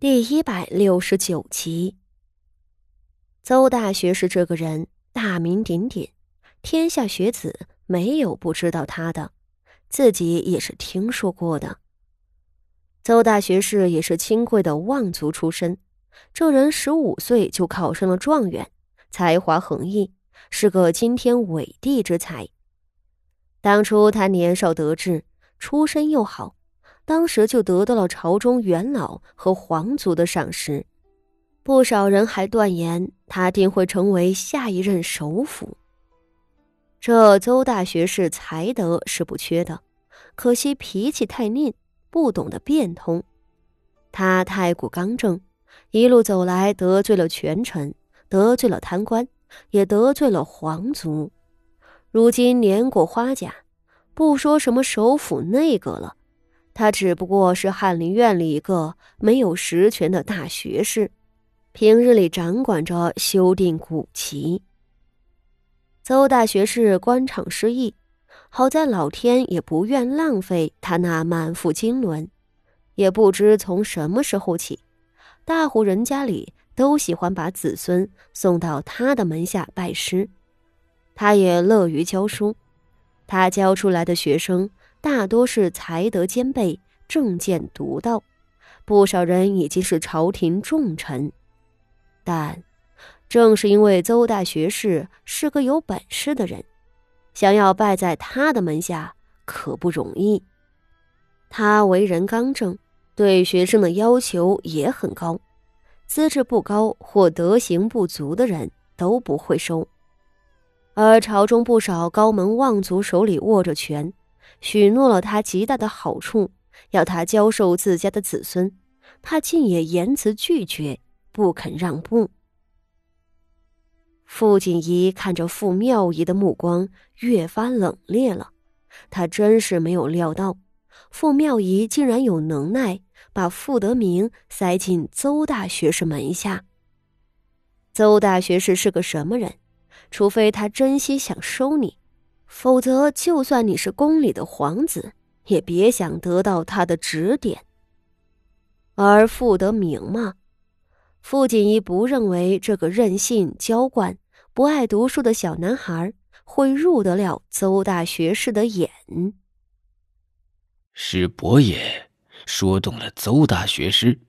第一百六十九集，邹大学士这个人大名鼎鼎，天下学子没有不知道他的，自己也是听说过的。邹大学士也是清贵的望族出身，这人十五岁就考上了状元，才华横溢，是个惊天伟地之才。当初他年少得志，出身又好。当时就得到了朝中元老和皇族的赏识，不少人还断言他定会成为下一任首辅。这邹大学士才德是不缺的，可惜脾气太拧，不懂得变通。他太过刚正，一路走来得罪了权臣，得罪了贪官，也得罪了皇族。如今年过花甲，不说什么首辅内阁了。他只不过是翰林院里一个没有实权的大学士，平日里掌管着修订古籍。邹大学士官场失意，好在老天也不愿浪费他那满腹经纶，也不知从什么时候起，大户人家里都喜欢把子孙送到他的门下拜师，他也乐于教书，他教出来的学生。大多是才德兼备、政见独到，不少人已经是朝廷重臣。但正是因为邹大学士是个有本事的人，想要拜在他的门下可不容易。他为人刚正，对学生的要求也很高，资质不高或德行不足的人都不会收。而朝中不少高门望族手里握着权。许诺了他极大的好处，要他教授自家的子孙，他竟也言辞拒绝，不肯让步。傅锦仪看着傅妙仪的目光越发冷冽了，他真是没有料到，傅妙仪竟然有能耐把傅德明塞进邹大学士门下。邹大学士是个什么人？除非他真心想收你。否则，就算你是宫里的皇子，也别想得到他的指点。而傅德明嘛，傅锦衣不认为这个任性、娇惯、不爱读书的小男孩会入得了邹大学士的眼。是伯爷说动了邹大学士。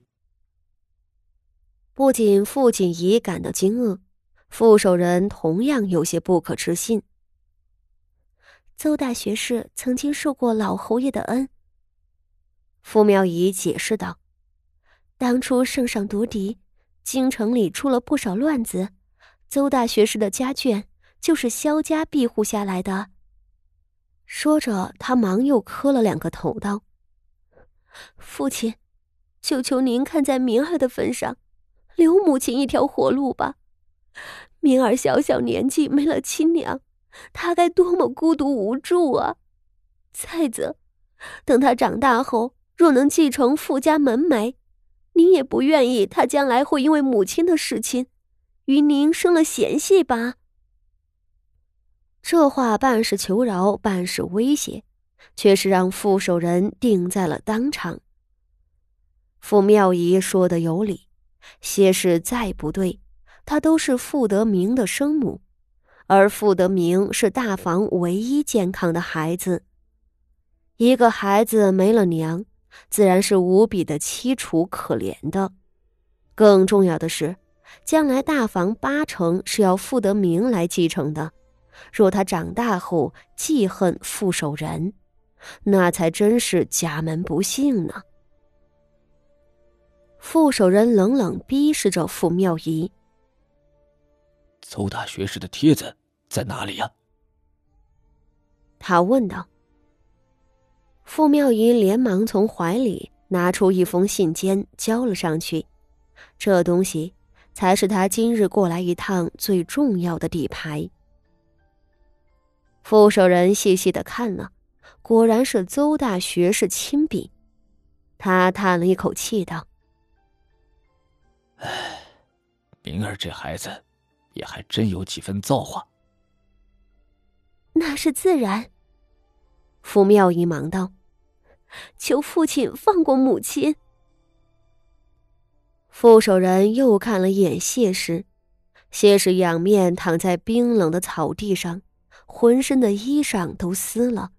不仅傅锦仪感到惊愕，傅守仁同样有些不可置信。邹大学士曾经受过老侯爷的恩。傅妙仪解释道：“当初圣上夺嫡，京城里出了不少乱子，邹大学士的家眷就是萧家庇护下来的。”说着，他忙又磕了两个头，道：“父亲，求求您看在明儿的份上，留母亲一条活路吧。明儿小小年纪没了亲娘。”他该多么孤独无助啊！再则，等他长大后，若能继承傅家门楣，您也不愿意他将来会因为母亲的事情，与您生了嫌隙吧？这话半是求饶，半是威胁，却是让傅守仁定在了当场。傅妙仪说的有理，些事再不对，她都是傅德明的生母。而傅德明是大房唯一健康的孩子。一个孩子没了娘，自然是无比的凄楚可怜的。更重要的是，将来大房八成是要傅德明来继承的。若他长大后记恨傅守仁，那才真是家门不幸呢。傅守仁冷冷逼视着傅妙仪：“邹大学士的帖子。”在哪里呀？他问道。傅妙仪连忙从怀里拿出一封信笺，交了上去。这东西才是他今日过来一趟最重要的底牌。傅守仁细细的看了，果然是邹大学士亲笔。他叹了一口气，道：“唉，明儿这孩子，也还真有几分造化。”那是自然。傅妙仪忙道：“求父亲放过母亲。”傅守仁又看了眼谢氏，谢氏仰面躺在冰冷的草地上，浑身的衣裳都湿了，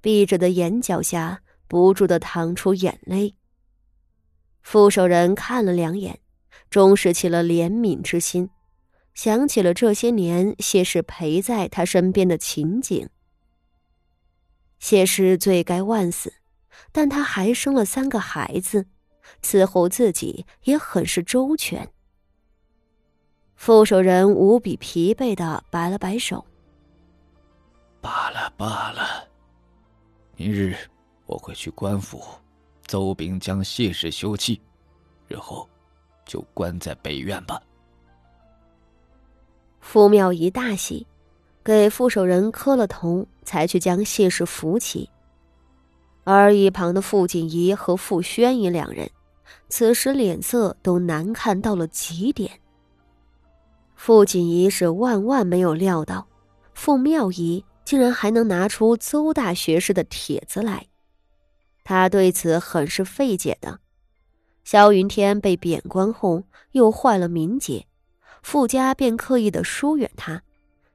闭着的眼角下不住的淌出眼泪。傅守仁看了两眼，终是起了怜悯之心，想起了这些年谢氏陪在他身边的情景。谢氏罪该万死，但他还生了三个孩子。伺候自己也很是周全。副手人无比疲惫的摆了摆手：“罢了罢了，明日我会去官府，邹炳将谢氏休憩，日后就关在北院吧。”傅妙仪大喜，给副手人磕了头，才去将谢氏扶起。而一旁的傅锦仪和傅宣仪两人。此时脸色都难看到了极点。傅锦仪是万万没有料到，傅妙仪竟然还能拿出邹大学士的帖子来，他对此很是费解的。萧云天被贬官后，又坏了名节，傅家便刻意的疏远他，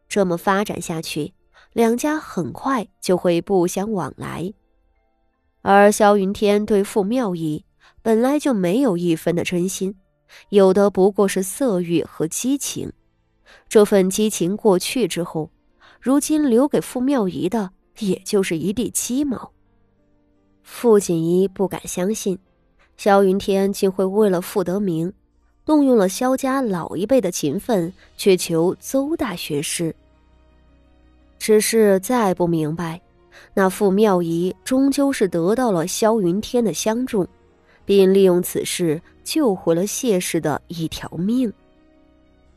这么发展下去，两家很快就会不相往来。而萧云天对傅妙仪。本来就没有一分的真心，有的不过是色欲和激情。这份激情过去之后，如今留给傅妙仪的也就是一地鸡毛。傅锦衣不敢相信，萧云天竟会为了傅德明，动用了萧家老一辈的情分，去求邹大学士。只是再不明白，那傅妙仪终究是得到了萧云天的相中。并利用此事救回了谢氏的一条命。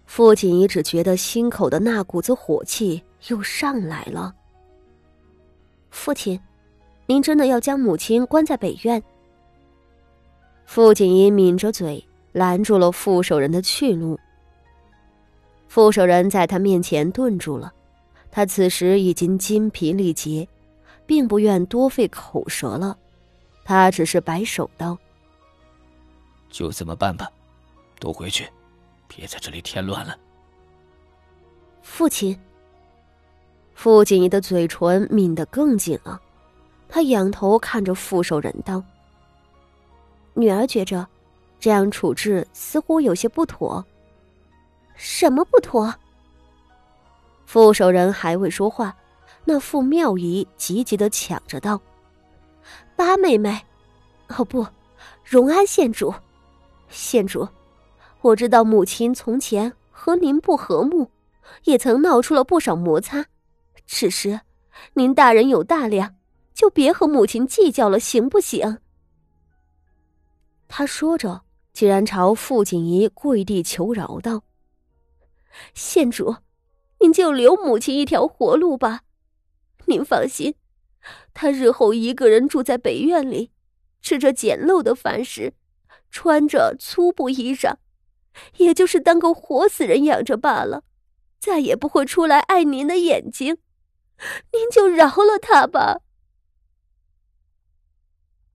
傅锦仪只觉得心口的那股子火气又上来了。父亲，您真的要将母亲关在北院？傅锦仪抿着嘴，拦住了副守人的去路。副守人在他面前顿住了，他此时已经筋疲力竭，并不愿多费口舌了，他只是摆手道。就这么办吧，都回去，别在这里添乱了。父亲，傅锦仪的嘴唇抿得更紧了，他仰头看着傅守仁道：“女儿觉着，这样处置似乎有些不妥。什么不妥？”副守人还未说话，那副妙仪急急的抢着道：“八妹妹，哦不，荣安县主。”县主，我知道母亲从前和您不和睦，也曾闹出了不少摩擦。此时，您大人有大量，就别和母亲计较了，行不行？他说着，竟然朝傅锦仪跪地求饶道：“县主，您就留母亲一条活路吧。您放心，她日后一个人住在北院里，吃着简陋的饭食。”穿着粗布衣裳，也就是当个活死人养着罢了，再也不会出来碍您的眼睛。您就饶了他吧。